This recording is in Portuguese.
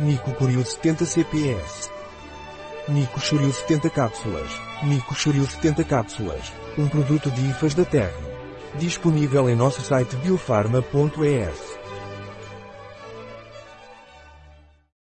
Nico Curio 70 CPS. Nico Churio 70 cápsulas. Nico Churio 70 cápsulas. Um produto de IFAS da Terra. Disponível em nosso site biofarma.es.